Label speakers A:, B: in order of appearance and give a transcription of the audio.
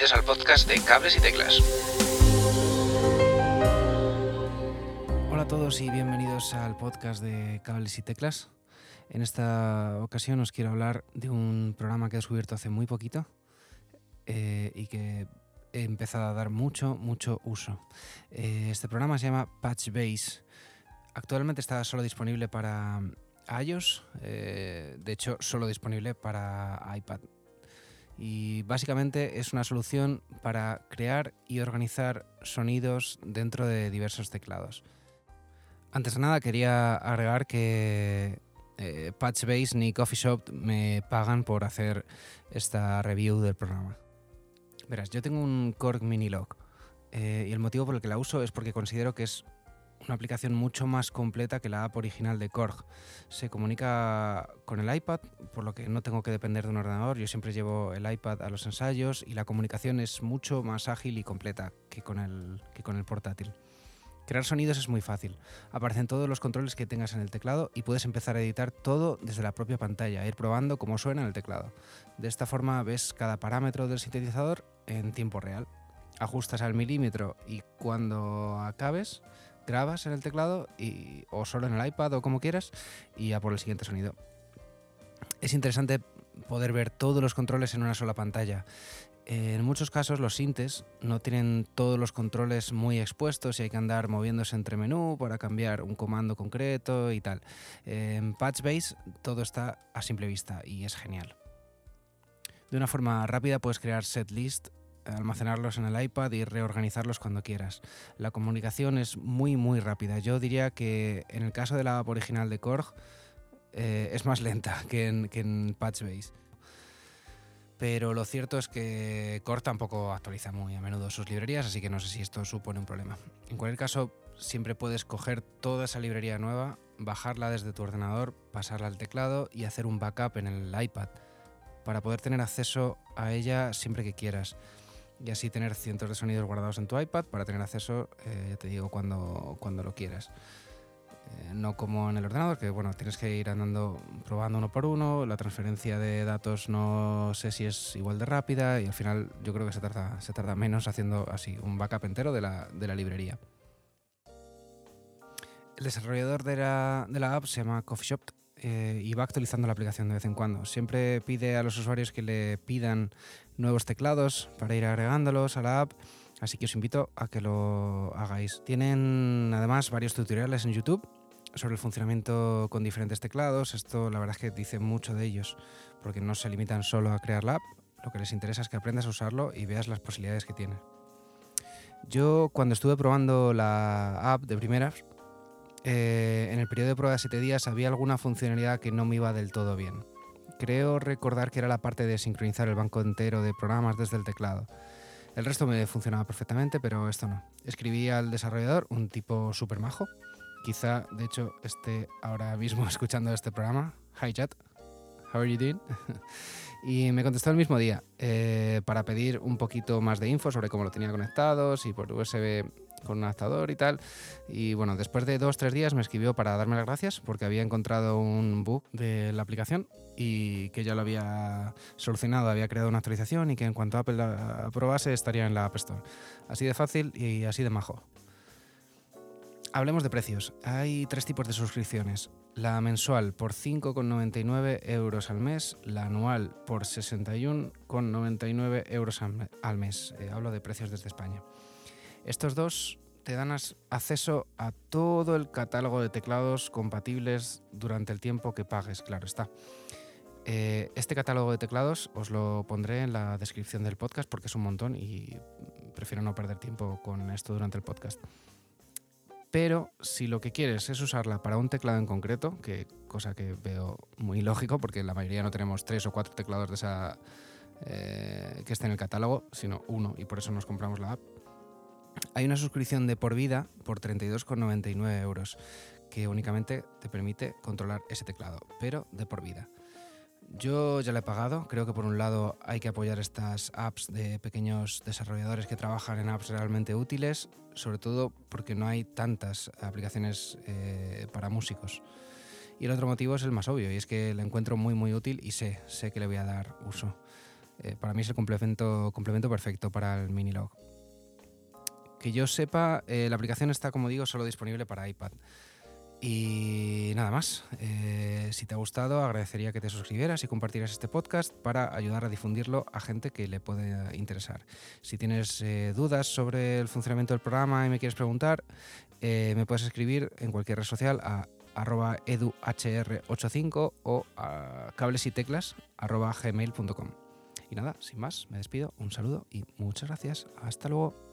A: Bienvenidos al podcast de Cables y Teclas.
B: Hola a todos y bienvenidos al podcast de Cables y Teclas. En esta ocasión os quiero hablar de un programa que he descubierto hace muy poquito eh, y que he empezado a dar mucho, mucho uso. Eh, este programa se llama Patchbase. Actualmente está solo disponible para iOS, eh, de hecho solo disponible para iPad y básicamente es una solución para crear y organizar sonidos dentro de diversos teclados. Antes de nada quería agregar que eh, Patchbase ni Coffee Shop me pagan por hacer esta review del programa. Verás, yo tengo un Korg Minilog eh, y el motivo por el que la uso es porque considero que es una aplicación mucho más completa que la app original de Korg. Se comunica con el iPad, por lo que no tengo que depender de un ordenador. Yo siempre llevo el iPad a los ensayos y la comunicación es mucho más ágil y completa que con el, que con el portátil. Crear sonidos es muy fácil. Aparecen todos los controles que tengas en el teclado y puedes empezar a editar todo desde la propia pantalla, ir probando cómo suena en el teclado. De esta forma ves cada parámetro del sintetizador en tiempo real. Ajustas al milímetro y cuando acabes grabas en el teclado y, o solo en el iPad o como quieras y ya por el siguiente sonido. Es interesante poder ver todos los controles en una sola pantalla. En muchos casos los sintes no tienen todos los controles muy expuestos y hay que andar moviéndose entre menú para cambiar un comando concreto y tal. En Patchbase todo está a simple vista y es genial. De una forma rápida puedes crear setlist almacenarlos en el iPad y reorganizarlos cuando quieras. La comunicación es muy muy rápida. Yo diría que en el caso de la app original de Korg eh, es más lenta que en, que en. Pero lo cierto es que Korg tampoco actualiza muy a menudo sus librerías, así que no sé si esto supone un problema. En cualquier caso, siempre puedes coger toda esa librería nueva, bajarla desde tu ordenador, pasarla al teclado y hacer un backup en el iPad para poder tener acceso a ella siempre que quieras y así tener cientos de sonidos guardados en tu iPad para tener acceso, eh, ya te digo, cuando, cuando lo quieras. Eh, no como en el ordenador, que bueno, tienes que ir andando probando uno por uno, la transferencia de datos no sé si es igual de rápida y al final yo creo que se tarda, se tarda menos haciendo así un backup entero de la, de la librería. El desarrollador de la, de la app se llama CoffeeShop eh, y va actualizando la aplicación de vez en cuando. Siempre pide a los usuarios que le pidan nuevos teclados para ir agregándolos a la app, así que os invito a que lo hagáis. Tienen además varios tutoriales en YouTube sobre el funcionamiento con diferentes teclados. Esto la verdad es que dice mucho de ellos, porque no se limitan solo a crear la app, lo que les interesa es que aprendas a usarlo y veas las posibilidades que tiene. Yo cuando estuve probando la app de primeras, eh, en el periodo de prueba de 7 días había alguna funcionalidad que no me iba del todo bien. Creo recordar que era la parte de sincronizar el banco entero de programas desde el teclado. El resto me funcionaba perfectamente, pero esto no. Escribí al desarrollador, un tipo súper majo. Quizá, de hecho, esté ahora mismo escuchando este programa. Hi chat, how are you doing? y me contestó el mismo día eh, para pedir un poquito más de info sobre cómo lo tenía conectado, si por USB con un adaptador y tal. Y bueno, después de dos, tres días me escribió para darme las gracias porque había encontrado un bug de la aplicación y que ya lo había solucionado, había creado una actualización y que en cuanto Apple la aprobase estaría en la App Store. Así de fácil y así de majo. Hablemos de precios. Hay tres tipos de suscripciones. La mensual por 5,99 euros al mes, la anual por 61,99 euros al mes. Eh, hablo de precios desde España. Estos dos te dan acceso a todo el catálogo de teclados compatibles durante el tiempo que pagues, claro está. Eh, este catálogo de teclados os lo pondré en la descripción del podcast porque es un montón y prefiero no perder tiempo con esto durante el podcast. Pero si lo que quieres es usarla para un teclado en concreto, que cosa que veo muy lógico porque la mayoría no tenemos tres o cuatro teclados de esa eh, que esté en el catálogo, sino uno y por eso nos compramos la app, hay una suscripción de por vida por 32,99 euros que únicamente te permite controlar ese teclado, pero de por vida. Yo ya la he pagado, creo que por un lado hay que apoyar estas apps de pequeños desarrolladores que trabajan en apps realmente útiles, sobre todo porque no hay tantas aplicaciones eh, para músicos. Y el otro motivo es el más obvio, y es que la encuentro muy muy útil y sé, sé que le voy a dar uso. Eh, para mí es el complemento, complemento perfecto para el Minilog. Que yo sepa, eh, la aplicación está, como digo, solo disponible para iPad. Y nada más. Eh, si te ha gustado, agradecería que te suscribieras y compartieras este podcast para ayudar a difundirlo a gente que le puede interesar. Si tienes dudas sobre el funcionamiento del programa y me quieres preguntar, me puedes escribir en cualquier red social a arroba eduhr85 o a cables y. Y nada, sin más, me despido, un saludo y muchas gracias. Hasta luego.